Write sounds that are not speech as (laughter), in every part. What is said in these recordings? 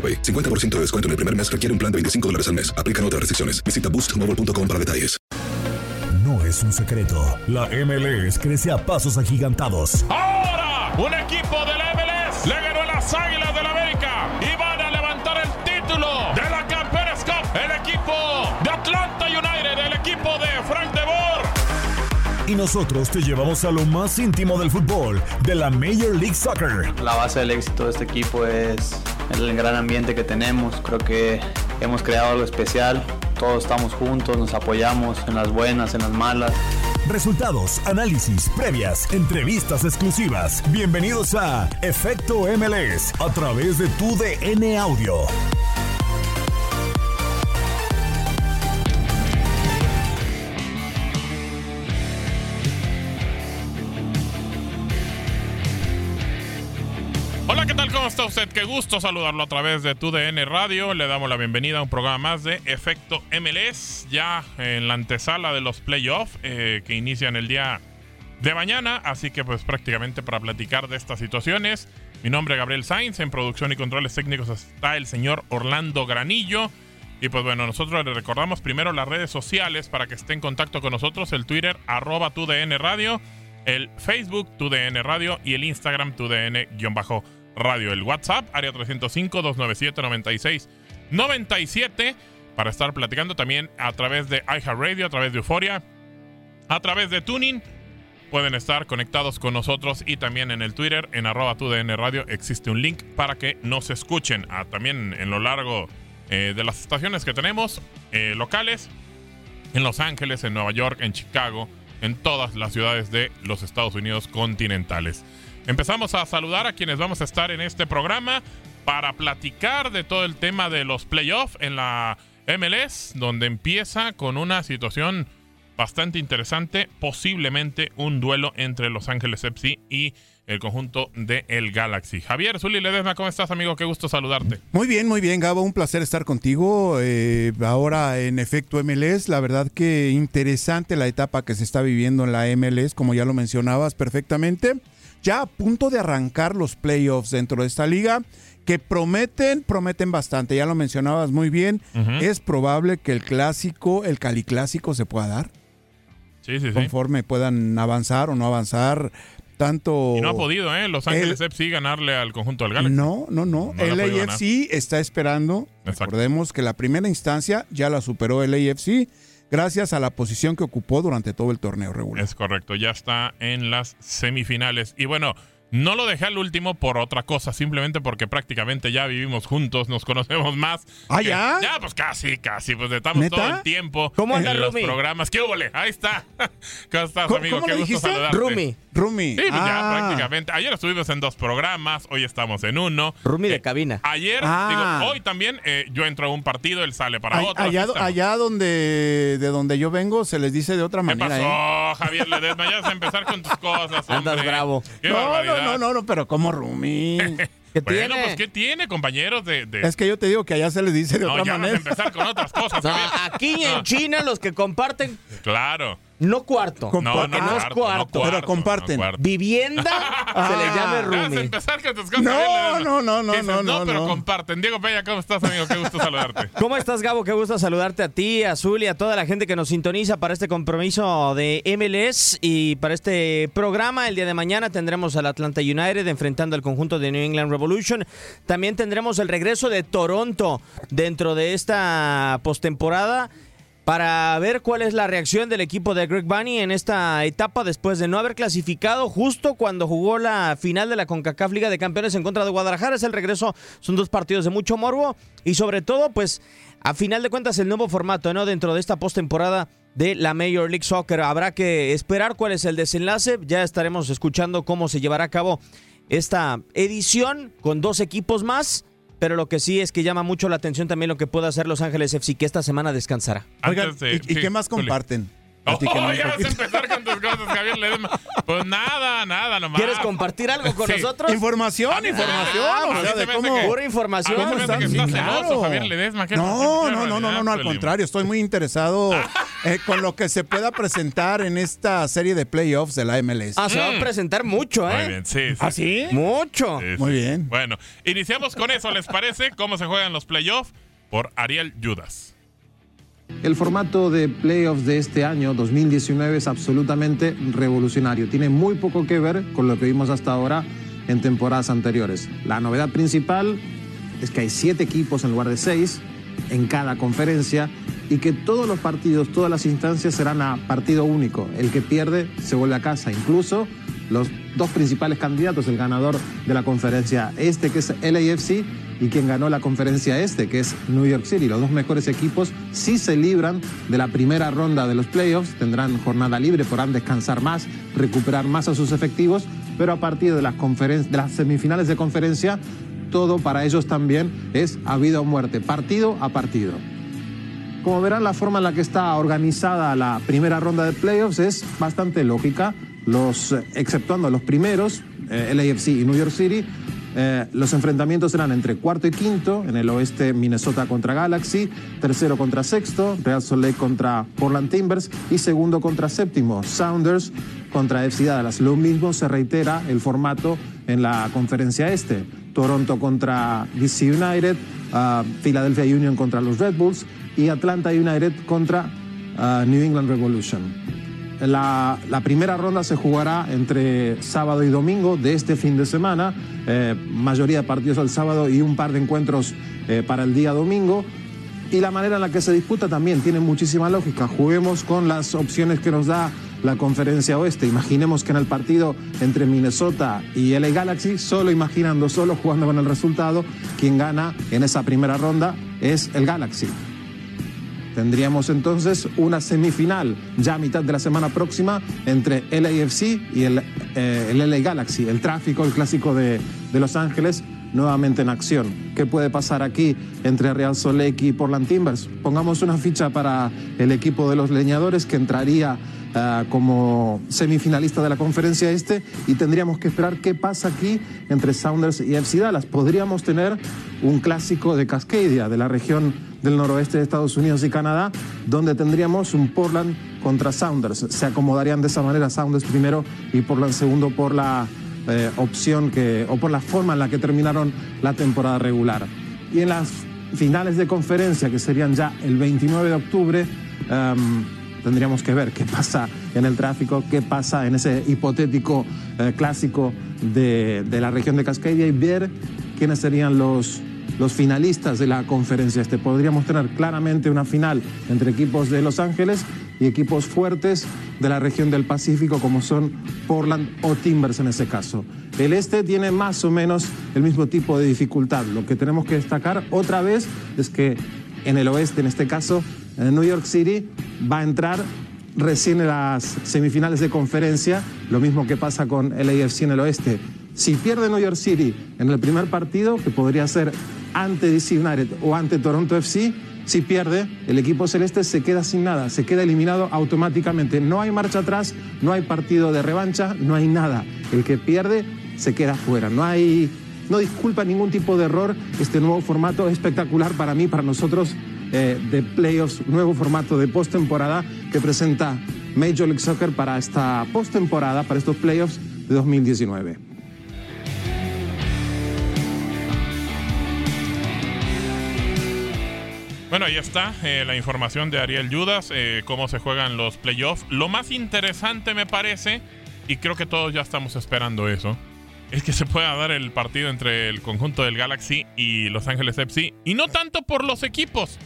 AroPay. 50% de descuento en el primer mes requiere un plan de 25 dólares al mes. Aplican otras restricciones. Visita boostmobile.com para detalles. No es un secreto. La MLS crece a pasos agigantados. Ahora, un equipo de la MLS le ganó a las Águilas del América y van a levantar el título de la Campeones Cup. El equipo de Atlanta United, el equipo de Frank de Boer. Y nosotros te llevamos a lo más íntimo del fútbol, de la Major League Soccer. La base del éxito de este equipo es el gran ambiente que tenemos. Creo que hemos creado algo especial. Todos estamos juntos, nos apoyamos en las buenas, en las malas. Resultados, análisis, previas, entrevistas exclusivas. Bienvenidos a Efecto MLS a través de tu DN Audio. Qué gusto saludarlo a través de TUDN Radio. Le damos la bienvenida a un programa más de Efecto MLS, ya en la antesala de los playoffs eh, que inician el día de mañana. Así que pues prácticamente para platicar de estas situaciones. Mi nombre es Gabriel Sainz, en producción y controles técnicos está el señor Orlando Granillo. Y pues bueno, nosotros le recordamos primero las redes sociales para que esté en contacto con nosotros, el Twitter arroba TUDN Radio, el Facebook TUDN Radio y el Instagram TUDN-bajo Radio. El WhatsApp, área 305-297-9697, para estar platicando también a través de iHeartRadio, a través de Euforia, a través de Tuning. Pueden estar conectados con nosotros y también en el Twitter, en arroba Radio, existe un link para que nos escuchen. Ah, también en lo largo eh, de las estaciones que tenemos eh, locales, en Los Ángeles, en Nueva York, en Chicago, en todas las ciudades de los Estados Unidos continentales. Empezamos a saludar a quienes vamos a estar en este programa para platicar de todo el tema de los playoffs en la MLS, donde empieza con una situación bastante interesante, posiblemente un duelo entre Los Ángeles FC y el conjunto de el Galaxy. Javier Zuli Ledesma, ¿cómo estás, amigo? Qué gusto saludarte. Muy bien, muy bien, Gabo. Un placer estar contigo. Eh, ahora en efecto MLS, la verdad que interesante la etapa que se está viviendo en la MLS, como ya lo mencionabas perfectamente. Ya a punto de arrancar los playoffs dentro de esta liga, que prometen, prometen bastante. Ya lo mencionabas muy bien. Es probable que el clásico, el Cali Clásico, se pueda dar. Sí, sí, sí. Conforme puedan avanzar o no avanzar. Tanto. Y no ha podido, ¿eh? Los Ángeles El- FC ganarle al conjunto del Galaxy. No, no, no. No el AFC está esperando. Exacto. Recordemos que la primera instancia ya la superó el AFC gracias a la posición que ocupó durante todo el torneo regular. Es correcto, ya está en las semifinales. Y bueno, No lo dejé al último por otra cosa, simplemente porque prácticamente ya vivimos juntos, nos conocemos más. ¿Ah, Que- ya? Ya, pues casi, casi, pues estamos ¿Neta? todo el tiempo ¿Cómo en anda, los Rumi? programas. ¿Qué húbole? Ahí está. (laughs) ¿Cómo estás, ¿Cómo- amigo? cómo Qué gusto dijiste? saludarte. Rumi. Rumi. Sí, pues ya Ah. prácticamente. Ayer estuvimos en dos programas, hoy estamos en uno. Rumi de Eh, cabina. Ayer, Ah. digo, hoy también eh, yo entro a un partido, él sale para Ay- otro. allá, donde de donde yo vengo se les dice de otra ¿Qué manera, pasó, ¿eh? Javier Ledesma? Ya vas a empezar con tus cosas, (laughs) Andas bravo. Qué No, barbaridad. no, no, no, no, pero como Rumi. (laughs) ¿Qué Bueno, tiene? pues ¿qué tiene, compañeros? De, de- es que yo te digo que allá se les dice de no, otra ya vas a manera. empezar con otras cosas, No, (laughs) Javier. aquí en No, China los que comparten, Claro. No cuarto. No, Porque no, no es cuarto, Pero comparten. no cuarto. Vivienda (laughs) se le llame Ya vas a Rumi. empezar con tus cosas, No, no, no, no, Dices, no, no, pero no. comparten. Diego Peña, ¿cómo estás, amigo? Qué gusto saludarte. (laughs) ¿Cómo estás, Gabo? Qué gusto saludarte a ti, a Azul y a toda la gente que nos sintoniza para este compromiso de MLS y para este programa. El día de mañana tendremos al Atlanta United enfrentando al conjunto de New England Revolution. También tendremos el regreso de Toronto dentro de esta postemporada para ver cuál es la reacción del equipo de Greg Bunny en esta etapa después de no haber clasificado justo cuando jugó la final de la CONCACAF Liga de Campeones en contra de Guadalajara. Es el regreso, son dos partidos de mucho morbo y sobre todo, pues, a final de cuentas el nuevo formato, ¿no? Dentro de esta postemporada de la Major League Soccer. Habrá que esperar cuál es el desenlace. Ya estaremos escuchando cómo se llevará a cabo esta edición con dos equipos más. Pero lo que sí es que llama mucho la atención también lo que puede hacer Los Ángeles FC, que esta semana descansará. Oigan, ¿y, y sí, qué más comparten? Oh, Platíquenme un (laughs) ya vas a empezar con tus cosas, Javier Ledesma. Pues nada, nada, nomás. ¿Quieres compartir algo con Sí. nosotros? Información, Ah, información, ah, o pues sea, de cómo... que- Pura información. ¿Cómo están? que Sí, estás celoso, claro. Javier Ledesma. ¿Qué- No, no, no, no, no, no, al contrario, estoy muy interesado eh, con lo que se pueda presentar en esta serie de playoffs de la MLS. Ah, se va a presentar mucho, Muy ¿eh? bien, sí. sí. ¿Ah, sí? Mucho. Sí, Muy bien. Bueno, iniciamos con eso, ¿les parece? ¿Cómo se juegan los playoffs? Por Ariel Judas. El formato de playoffs de este año 2019 es absolutamente revolucionario. Tiene muy poco que ver con lo que vimos hasta ahora en temporadas anteriores. La novedad principal es que hay siete equipos en lugar de seis en cada conferencia y que todos los partidos, todas las instancias serán a partido único. El que pierde se vuelve a casa. Incluso los dos principales candidatos, el ganador de la conferencia este, que es LAFC, y quien ganó la conferencia este, que es New York City. Los dos mejores equipos sí se libran de la primera ronda de los playoffs, tendrán jornada libre, podrán descansar más, recuperar más a sus efectivos, pero a partir de las, de las semifinales de conferencia, todo para ellos también es a vida o muerte, partido a partido. Como verán, la forma en la que está organizada la primera ronda de playoffs es bastante lógica. Los, eh, exceptuando los primeros, eh, LAFC y New York City, eh, los enfrentamientos eran entre cuarto y quinto. En el oeste, Minnesota contra Galaxy, tercero contra sexto, Real Salt contra Portland Timbers y segundo contra séptimo, Sounders contra FC Dallas. Lo mismo se reitera el formato en la conferencia este. Toronto contra DC United, ah, Philadelphia Union contra los Red Bulls y Atlanta United contra ah, New England Revolution. La, primera ronda se jugará entre sábado y domingo de este fin de semana, eh, mayoría de partidos el sábado y un par de encuentros eh, para el día domingo. Y la manera en la que se disputa también tiene muchísima lógica. Juguemos con las opciones que nos da la conferencia oeste. Imaginemos que en el partido entre Minnesota y LA Galaxy, solo imaginando, solo jugando con el resultado, quien gana en esa primera ronda es el Galaxy. Tendríamos entonces una semifinal ya a mitad de la semana próxima entre LAFC y el, eh, LA Galaxy, el tráfico, el clásico de, Los Ángeles, nuevamente en acción. ¿Qué puede pasar aquí entre Real Lake y Portland Timbers? Pongamos una ficha para el equipo de los leñadores que entraría ah, como semifinalista de la conferencia este y tendríamos que esperar qué pasa aquí entre Sounders y FC Dallas. Podríamos tener un clásico de Cascadia, de la región del noroeste de Estados Unidos y Canadá, donde tendríamos un Portland contra Sounders. Se acomodarían de esa manera Sounders primero y Portland segundo por la eh, opción que, o por la forma en la que terminaron la temporada regular. Y en las finales de conferencia, que serían ya el 29 de octubre, tendríamos que ver qué pasa en el tráfico, qué pasa en ese hipotético eh, clásico de, de la región de Cascadia y ver quiénes serían los los finalistas de la conferencia este. Podríamos tener claramente una final entre equipos de Los Ángeles y equipos fuertes de la región del Pacífico como son Portland o Timbers en ese caso. El este tiene más o menos el mismo tipo de dificultad. Lo que tenemos que destacar otra vez es que en el oeste, en este caso, en New York City, va a entrar recién en las semifinales de conferencia, lo mismo que pasa con el AFC en el oeste. Si pierde New York City en el primer partido, que podría ser ante DC o ante Toronto FC, si pierde, el equipo celeste se queda sin nada, se queda eliminado automáticamente. No hay marcha atrás, no hay partido de revancha, no hay nada. El que pierde se queda fuera. No hay, no disculpa ningún tipo de error. Este nuevo formato es espectacular para mí, para nosotros eh, de playoffs, nuevo formato de postemporada que presenta Major League Soccer para esta postemporada, para estos playoffs de 2019. Bueno, ahí está eh, la información de Ariel Judas, eh, cómo se juegan los playoffs. Lo más interesante me parece, y creo que todos ya estamos esperando eso, es que se pueda dar el partido entre el conjunto del Galaxy y Los Ángeles FC. Y no tanto por los equipos.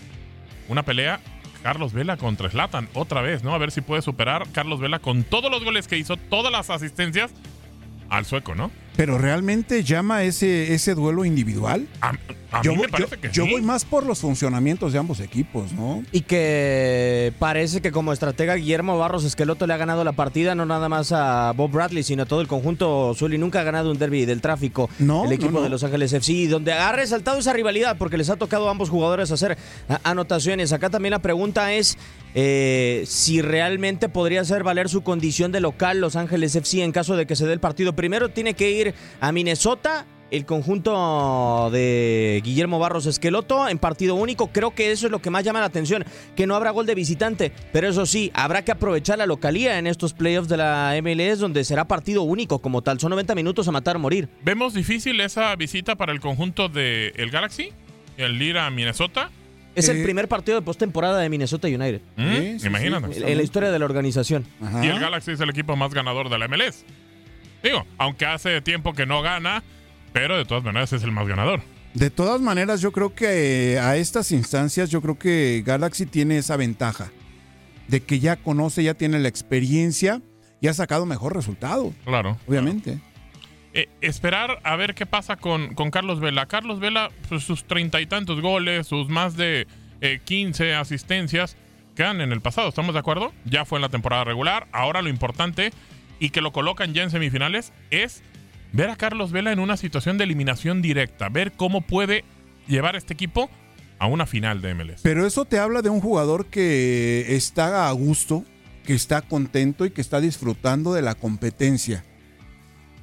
Una pelea, Carlos Vela contra Slatan, otra vez, ¿no? A ver si puede superar Carlos Vela con todos los goles que hizo, todas las asistencias al sueco, ¿no? Pero realmente llama ese, ese duelo individual. A, yo, mí me voy- parece yo- que yo sí. voy más por los funcionamientos de ambos equipos, ¿no? Y que parece que como estratega Guillermo Barros Esqueloto le ha ganado la partida no nada más a Bob Bradley, sino a todo el conjunto Zully. Nunca ha ganado un derby del tráfico No, el equipo no, no. de Los Ángeles FC, donde ha resaltado esa rivalidad porque les ha tocado a ambos jugadores hacer anotaciones. Acá también la pregunta es eh, si realmente podría hacer valer su condición de local Los Ángeles FC en caso de que se dé el partido. Primero tiene que ir a Minnesota el conjunto de Guillermo Barros Esqueloto en partido único. Creo que eso es lo que más llama la atención, que no habrá gol de visitante. Pero eso sí, habrá que aprovechar la localía en estos playoffs de la MLS, donde será partido único como tal. Son 90 minutos a matar o morir. ¿Vemos difícil esa visita para el conjunto del el Galaxy? El ir a Minnesota. Es el primer partido de postemporada de Minnesota United. ¿Mm? Sí, sí, Imagínate. sí, En la historia de la organización. Ajá. Y el Galaxy es el equipo más ganador de la MLS. Digo, aunque hace tiempo que no gana, pero de todas maneras es el más ganador. De todas maneras, yo creo que eh, a estas instancias, yo creo que Galaxy tiene esa ventaja de que ya conoce, ya tiene la experiencia y ha sacado mejor resultado, Claro. obviamente. Eh, esperar a ver qué pasa con, con Carlos Vela. Carlos Vela, pues, sus treinta y tantos goles, sus más de eh, 15 asistencias, quedan en el pasado, ¿estamos de acuerdo? Ya fue en la temporada regular. Ahora lo importante, y que lo colocan ya en semifinales, es ver a Carlos Vela en una situación de eliminación directa, ver cómo puede llevar a este equipo a una final de MLS. Pero eso te habla de un jugador que está a gusto, que está contento y que está disfrutando de la competencia.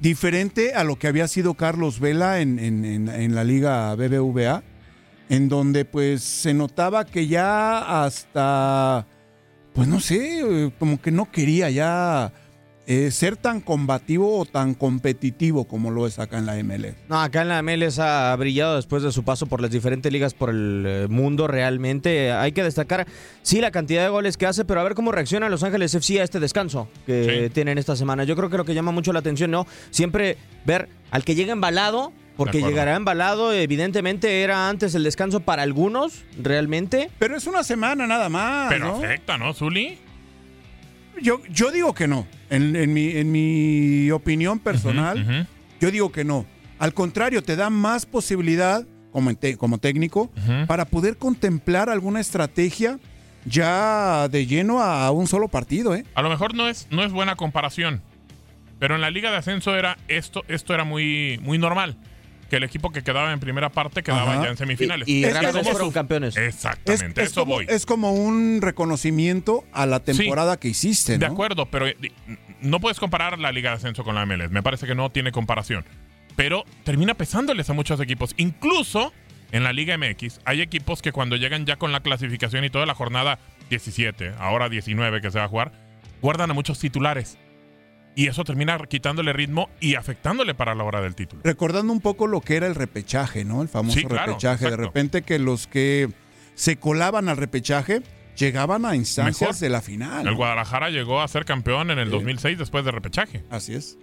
Diferente a lo que había sido Carlos Vela en, en- en- en la liga BBVA, en donde pues se notaba que ya hasta, pues no sé, como que no quería ya eh, ser tan combativo o tan competitivo como lo es acá en la MLS. No, acá en la MLS ha brillado después de su paso por las diferentes ligas por el eh, mundo realmente. Hay que destacar, sí, la cantidad de goles que hace, pero a ver cómo reacciona Los Ángeles FC a este descanso que Sí. tienen esta semana. Yo creo que lo que llama mucho la atención, ¿no? Siempre ver al que llega embalado, porque llegará embalado, evidentemente era antes el descanso para algunos, realmente. Pero es una semana nada más. Pero ¿no? afecta, ¿no, Zuli? Yo, yo digo que no. En, en mi, en mi opinión personal, yo digo que no. Al contrario, te da más posibilidad como, te- como técnico para poder contemplar alguna estrategia ya de lleno a un solo partido, ¿eh? A lo mejor no es, no es buena comparación, pero en la liga de ascenso era esto, esto era muy, muy normal. Que el equipo que quedaba en primera parte quedaba Ajá. ya en semifinales. Y, y Es que fueron campeones. Es, Exactamente, es eso como, voy. es como un reconocimiento a la temporada que hiciste, ¿no? De acuerdo, pero eh, no puedes comparar la liga de ascenso con la MLS. Me parece que no tiene comparación. Pero termina pesándoles a muchos equipos. Incluso en la Liga MX hay equipos que cuando llegan ya con la clasificación y toda la jornada 17, ahora 19 que se va a jugar, guardan a muchos titulares. Y eso termina quitándole ritmo y afectándole para la hora del título. Recordando un poco lo que era el repechaje, ¿no? El famoso Sí, claro, repechaje. De repente que los que se colaban al repechaje llegaban a instancias Mejor. de la final. El. Guadalajara llegó a ser campeón en el Sí. 2006 después de repechaje. Así es.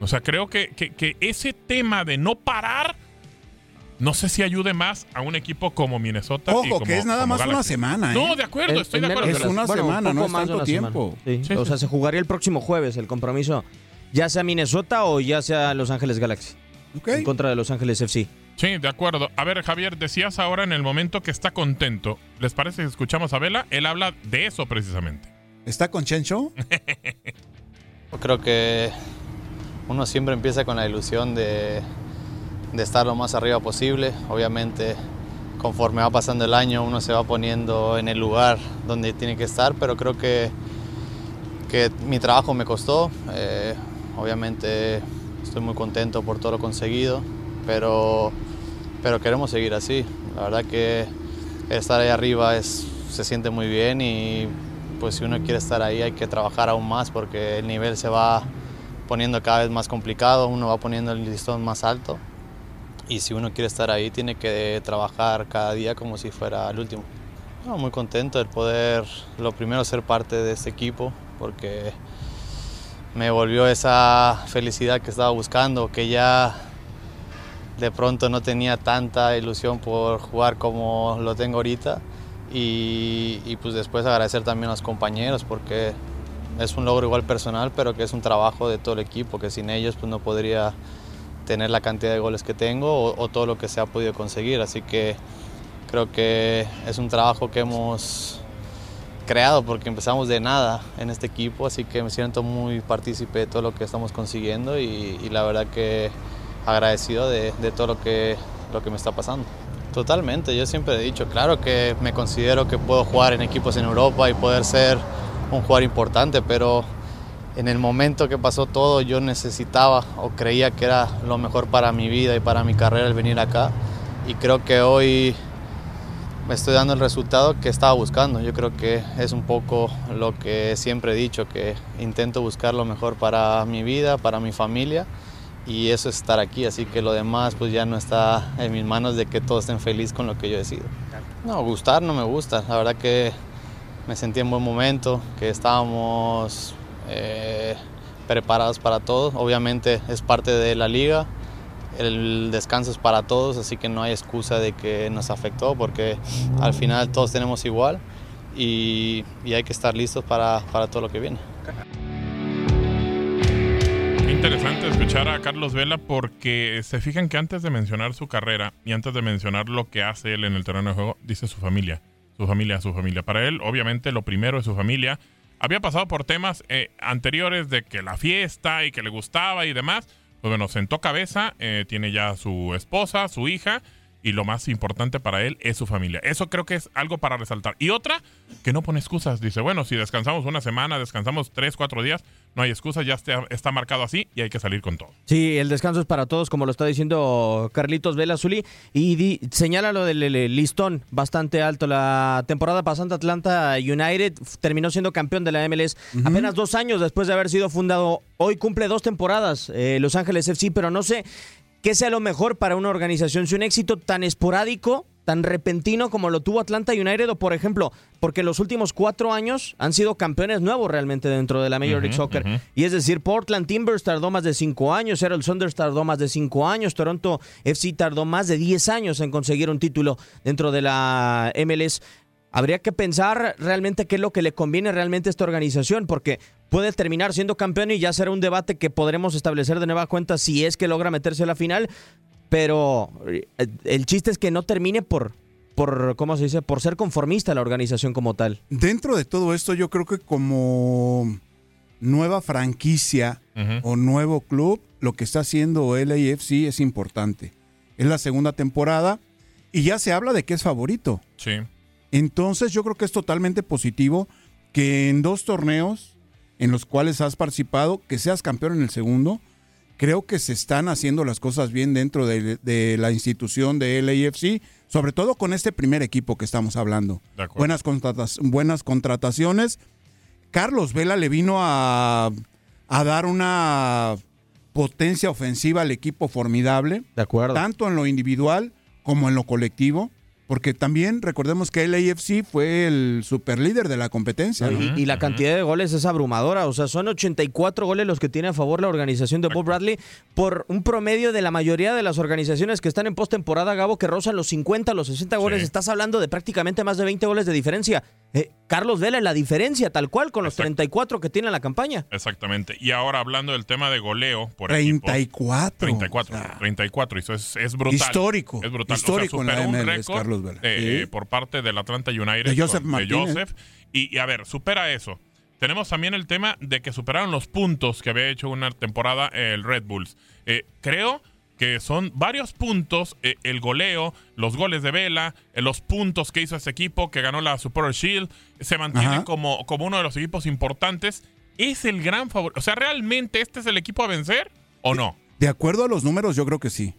O sea, creo que, que- que ese tema de no parar no sé si ayude más a un equipo como Minnesota. y Ojo, como- que es nada más una semana, ¿eh? No, de acuerdo, estoy de acuerdo. Es una bueno, un semana, no es tanto tiempo. Sí. Sí, o sí. sea, se jugaría el próximo jueves el compromiso, ya sea Minnesota o ya sea Los Ángeles Galaxy, Ok. en contra de Los Ángeles FC. Sí, de acuerdo. A ver, Javier, decías ahora en el momento que está contento. ¿Les parece que escuchamos a Vela? Él habla de eso precisamente. ¿Está con Chencho? (laughs) Yo creo que uno siempre empieza con la ilusión de, de estar lo más arriba posible. Obviamente, conforme va pasando el año, uno se va poniendo en el lugar donde tiene que estar, pero creo que, que mi trabajo me costó. Eh, obviamente, estoy muy contento por todo lo conseguido, pero, pero queremos seguir así. La verdad que estar ahí arriba es, se siente muy bien y pues si uno quiere estar ahí hay que trabajar aún más porque el nivel se va poniendo cada vez más complicado, uno va poniendo el listón más alto y si uno quiere estar ahí tiene que trabajar cada día como si fuera el último. No, muy contento de poder, lo primero, ser parte de este equipo porque me volvió esa felicidad que estaba buscando, que ya de pronto no tenía tanta ilusión por jugar como lo tengo ahorita y, y, pues después agradecer también a los compañeros porque es un logro igual personal pero que es un trabajo de todo el equipo que sin ellos pues no podría tener la cantidad de goles que tengo o, o todo lo que se ha podido conseguir así que creo que es un trabajo que hemos creado porque empezamos de nada en este equipo así que me siento muy partícipe de todo lo que estamos consiguiendo y, y la verdad que agradecido de, de todo lo que, lo que me está pasando. Totalmente, yo siempre he dicho, claro que me considero que puedo jugar en equipos en Europa y poder ser un jugador importante, pero en el momento que pasó todo yo necesitaba o creía que era lo mejor para mi vida y para mi carrera el venir acá y creo que hoy me estoy dando el resultado que estaba buscando. Yo creo que es un poco lo que siempre he dicho, que intento buscar lo mejor para mi vida, para mi familia y eso es estar aquí, así que lo demás pues ya no está en mis manos de que todos estén felices con lo que yo decido. No, gustar no me gusta, la verdad que me sentí en buen momento, que estábamos eh, preparados para todo, obviamente es parte de la liga, el descanso es para todos, así que no hay excusa de que nos afectó porque al final todos tenemos igual y, y hay que estar listos para, para todo lo que viene. Interesante escuchar a Carlos Vela porque se fijan que antes de mencionar su carrera y antes de mencionar lo que hace él en el terreno de juego, dice su familia, su familia, su familia. Para él, obviamente, lo primero es su familia. Había pasado por temas eh, anteriores de que la fiesta y que le gustaba y demás. Pues bueno, sentó cabeza, eh, tiene ya su esposa, su hija, y lo más importante para él es su familia. Eso creo que es algo para resaltar. Y otra, que no pone excusas. Dice, bueno, si descansamos una semana, descansamos tres, cuatro días, no hay excusas, ya está, está marcado así y hay que salir con todo. Sí, el descanso es para todos, como lo está diciendo Carlitos Vela. Y di- señala lo del el listón bastante alto. La temporada pasada Atlanta United terminó siendo campeón de la MLS apenas dos años después de haber sido fundado. Hoy cumple dos temporadas eh, Los Ángeles FC, pero no sé qué sea lo mejor para una organización. Si un éxito tan esporádico, tan repentino como lo tuvo Atlanta United, o por ejemplo, porque los últimos cuatro años han sido campeones nuevos realmente dentro de la Major League Soccer. Y es decir, Portland Timbers tardó más de cinco años, Seattle Saunders tardó más de cinco años, Toronto FC tardó más de 10 años en conseguir un título dentro de la MLS. Habría que pensar realmente qué es lo que le conviene realmente a esta organización, porque puede terminar siendo campeón y ya será un debate que podremos establecer de nueva cuenta si es que logra meterse a la final, pero eh, el chiste es que no termine por, por ¿cómo se dice?, por ser conformista la organización como tal. Dentro de todo esto, yo creo que como nueva franquicia o nuevo club, lo que está haciendo LAFC es importante. Es la segunda temporada y ya se habla de que es favorito. Sí. Entonces yo creo que es totalmente positivo que en dos torneos en los cuales has participado, que seas campeón en el segundo, creo que se están haciendo las cosas bien dentro de, de la institución de LAFC, sobre todo con este primer equipo que estamos hablando. Buenas, contratas- buenas contrataciones. Carlos Vela le vino a, a dar una potencia ofensiva al equipo formidable De acuerdo. tanto en lo individual como en lo colectivo. Porque también recordemos que el AFC fue el superlíder de la competencia. ¿no? Y, y la cantidad de goles es abrumadora. O sea, son 84 goles los que tiene a favor la organización de Bob Bradley por un promedio de la mayoría de las organizaciones que están en postemporada, Gabo, que rozan los 50, los 60 goles. Sí. Estás hablando de prácticamente más de 20 goles de diferencia. Eh, Carlos Vela, la diferencia, tal cual, con los Exacto. 34 que tiene en la campaña. Exactamente. Y ahora hablando del tema de goleo por equipos, 34. 34, o sea, 34, eso es, es brutal. Histórico, Es brutal. histórico o en la MLS, récord Carlos Vela. eh, Sí. por parte del Atlanta United. De Joseph con-. Joseph. Y, y a ver, supera eso. Tenemos también el tema de que superaron los puntos que había hecho una temporada el Red Bulls. Eh, creo que son varios puntos, eh, el goleo, los goles de Vela, eh, los puntos que hizo este equipo, que ganó la Super Shield, se mantiene como, como uno de los equipos importantes. ¿Es el gran favor? O sea, ¿realmente este es el equipo a vencer o no? De acuerdo a los números, yo creo que sí.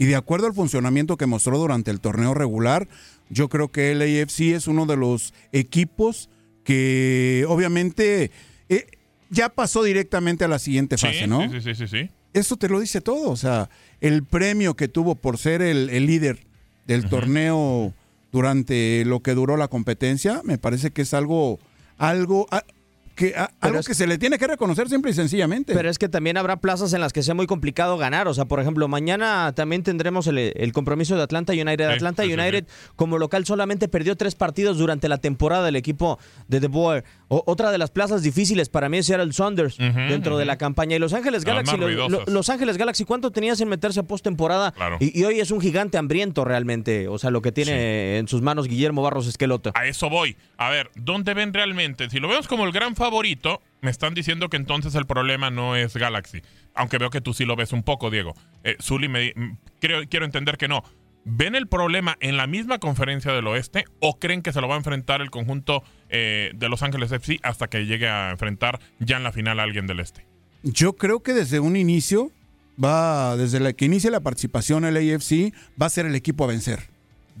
Y de acuerdo al funcionamiento que mostró durante el torneo regular, yo creo que el AFC es uno de los equipos que obviamente eh, ya pasó directamente a la siguiente Sí, fase, ¿no? sí, sí, sí, sí. Eso te lo dice todo. O sea, el premio que tuvo por ser el, el líder del torneo durante lo que duró la competencia, me parece que es algo, algo, que, a- algo es- que se le tiene que reconocer simple y sencillamente. Pero es que también habrá plazas en las que sea muy complicado ganar. O sea, por ejemplo, mañana también tendremos el, el compromiso de Atlanta United. Sí, Atlanta sí, sí, United, como local, solamente perdió tres partidos durante la temporada del equipo de The Boer. O- otra de las plazas difíciles para mí es Seattle Saunders dentro de la campaña. Y Los Ángeles Galaxy, lo- lo- Los Ángeles Galaxy, ¿cuánto tenías en meterse a postemporada? Claro. Y, y hoy es un gigante hambriento realmente. O sea, lo que tiene en sus manos Guillermo Barros Esqueloto. A eso voy. A ver, ¿dónde ven realmente? Si lo vemos como el gran favorito, me están diciendo que entonces el problema no es Galaxy. Aunque veo que tú sí lo ves un poco, Diego. Eh, me, mm, creo, quiero entender que no. ¿Ven el problema en la misma conferencia del oeste o creen que se lo va a enfrentar el conjunto eh, de Los Ángeles FC hasta que llegue a enfrentar ya en la final a alguien del este? Yo creo que desde un inicio va, desde la que inicie la participación el AFC, va a ser el equipo a vencer.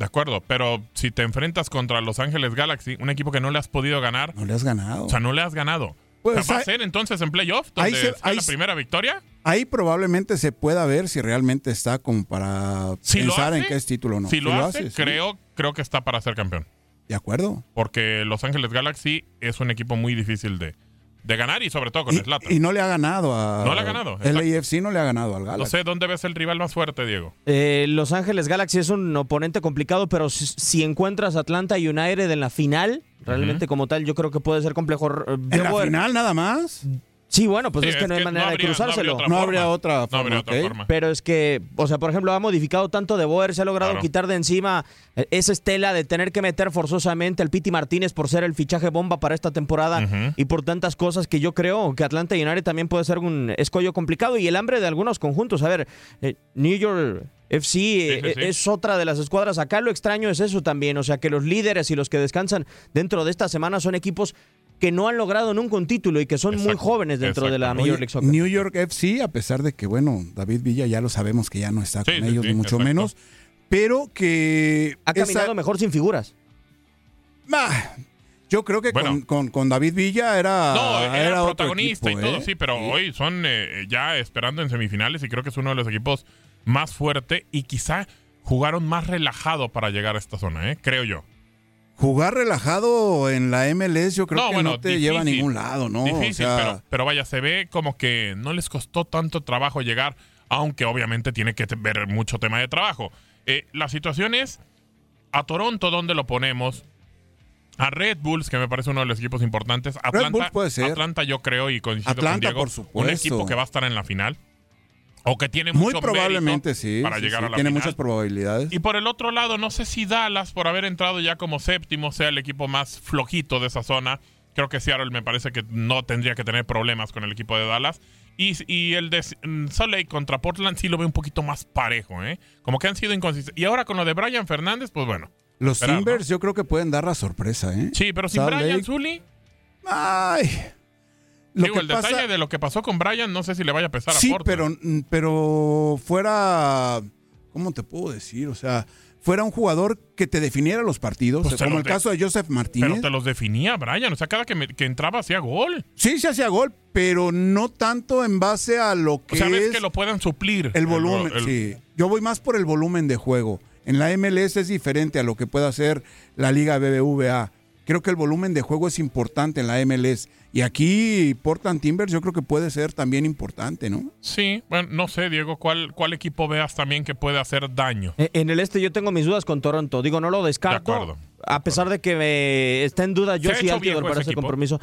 De acuerdo, pero si te enfrentas contra Los Ángeles Galaxy, un equipo que no le has podido ganar, No le has ganado. o sea, no le has ganado. Pues, O sea, ¿Va a ser entonces en playoff ahí donde se- ahí la primera victoria? Ahí probablemente se pueda ver si realmente está como para Si lo pensar en hace, que es título o no. Si lo, hace, sí. creo, creo que está para ser campeón. De acuerdo. Porque Los Ángeles Galaxy es un equipo muy difícil de, de ganar y sobre todo con Y, Zlatan. y no le ha ganado a. No le ha ganado, El. AFC no le ha ganado al No Galaxy. sé dónde ves el rival más fuerte, Diego. Eh, Los Ángeles Galaxy es un oponente complicado, pero si, si encuentras Atlanta United en la final, realmente como tal, yo creo que puede ser complejo. En la final nada más. Sí, bueno, pues Sí, es que no hay manera habría- de cruzárselo. otra No forma. habría otra No habría forma, otra forma. Pero es que, o sea, por ejemplo, ha modificado tanto de Boer, se ha logrado Claro. quitar de encima esa estela de tener que meter forzosamente al Piti Martínez por ser el fichaje bomba para esta temporada y por tantas cosas que yo creo que Atlanta United también puede ser un escollo complicado y el hambre de algunos conjuntos. A ver, eh, New York FC eh, sí, sí. es otra de las escuadras. Acá lo extraño es eso también, o sea, que los líderes y los que descansan dentro de esta semana son equipos que no han logrado nunca un título y que son muy jóvenes dentro de la. Major League Soccer. New York FC, a pesar de que, bueno, David Villa ya lo sabemos que ya no está Sí, con sí, ellos, sí, ni mucho exacto. menos, pero que. Ha esa- caminado mejor sin figuras. Yo creo que Bueno. con, con- con David Villa era. No, era era otro protagonista equipo, y todo, ¿eh? sí, pero hoy son eh, ya esperando en semifinales y creo que es uno de los equipos más fuerte y quizá jugaron más relajado para llegar a esta zona, ¿eh? creo yo. Jugar relajado en la MLS, yo creo No, que bueno, no te difícil. lleva a ningún lado, ¿no? Difícil, o sea, pero, pero vaya, se ve como que no les costó tanto trabajo llegar, aunque obviamente tiene que ver mucho tema de trabajo. Eh, la situación es, a Toronto, ¿dónde lo ponemos? A Red Bulls, que me parece uno de los equipos importantes. Atlanta, Bulls puede ser. Atlanta yo creo y coincido con Diego, por un equipo que va a estar en la final. O que tiene muy mucho probablemente sí. para sí, llegar sí, a la Tiene final. muchas probabilidades. Y por el otro lado, no sé si Dallas, por haber entrado ya como séptimo, sea el equipo más flojito de esa zona. Creo que Seattle me parece que no tendría que tener problemas con el equipo de Dallas. Y, y el de Salt Lake contra Portland sí lo veo un poquito más parejo, ¿eh? Como que han sido inconsistentes. Y ahora con lo de Brian Fernández, pues bueno. Los. Timbers yo creo que pueden dar la sorpresa, ¿eh? Sí, pero sin Salt Brian Lake- Zully, Ay. Lo digo, que el pasa- detalle de lo que pasó con Brian, no sé si le vaya a pesar Sí, a Portland. pero, pero fuera, ¿cómo te puedo decir? O sea, fuera un jugador que te definiera los partidos, Pues como el de- caso de Joseph Pero Martínez. te los definía Brian. O sea, cada que, me- que entraba hacía gol. Sí, se hacía gol, pero no tanto en base a lo que O sea, ves que lo puedan suplir. el volumen. el- sí, yo voy más por el volumen de juego. En la MLS es diferente a lo que puede hacer la Liga BBVA. Creo que el volumen de juego es importante en la MLS. Y aquí Portland Timbers yo creo que puede ser también importante, ¿no? Sí, bueno, no sé, Diego, ¿cuál, cuál equipo veas también que puede hacer daño? Eh, En el este yo tengo mis dudas con Toronto. Digo, no lo descarto. De acuerdo, a pesar de que me está en duda ¿Se ha Josie hecho Altidore viejo para ese equipo? compromiso.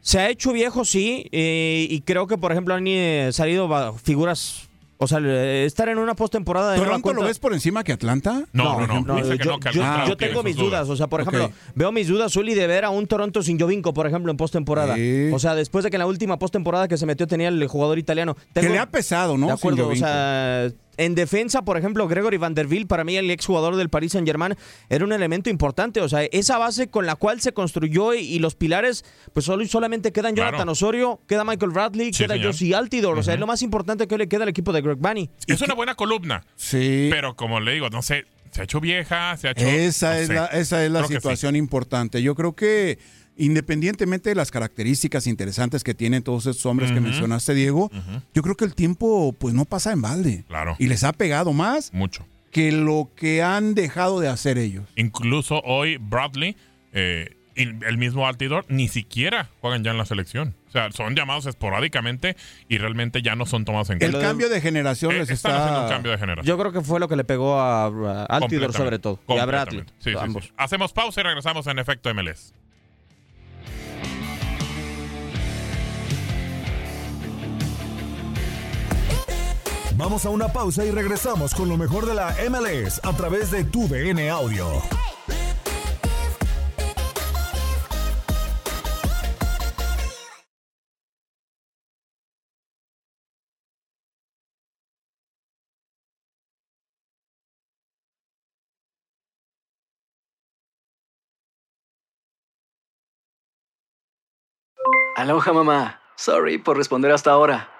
Se ha hecho viejo, sí, eh, y creo que, por ejemplo, han eh, salido figuras. O sea, estar en una postemporada de ¿Toronto lo cuenta- ves por encima que Atlanta? No, no, no. que yo, que tengo mis dudas. dudas. O sea, por ejemplo, veo mis dudas, Zuli, de ver a un Toronto sin Jovinko, por ejemplo, en postemporada. Sí. O sea, después de que en la última postemporada que se metió tenía el jugador italiano. Que Tengo- le ha pesado, ¿no? De acuerdo, Sin o sea, en defensa, por ejemplo, Gregory Vanderbilt, para mí el exjugador del Paris Saint-Germain, era un elemento importante. O sea, esa base con la cual se construyó y, y los pilares, pues solo, solamente quedan Claro. Jonathan Osorio, queda Michael Bradley, Sí, queda señor. Josie Altidore. O sea, es lo más importante que le queda al equipo de Greg Bunny. Es una buena columna, Sí. pero como le digo, no sé, se ha hecho vieja, se ha hecho... Esa no es sé. la, esa es la Creo que sí. situación importante. Yo creo que independientemente de las características interesantes que tienen todos esos hombres que mencionaste, Diego, yo creo que el tiempo pues no pasa en balde. Claro. Y les ha pegado más Mucho. que lo que han dejado de hacer ellos. Incluso hoy Bradley eh, y el mismo Altidor ni siquiera juegan ya en la selección. O sea, son llamados esporádicamente y realmente ya no son tomados en El cuenta. cambio de generación Eh, les están está... haciendo un cambio de generación. Yo creo que fue lo que le pegó a, a Altidore Completamente, sobre todo. Y a Bradley. Sí, sí, sí. ambos. Hacemos pausa y regresamos en efecto MLS. Vamos a una pausa y regresamos con lo mejor de la MLS a través de tu DN Audio. Aloha mamá. Sorry por responder hasta ahora.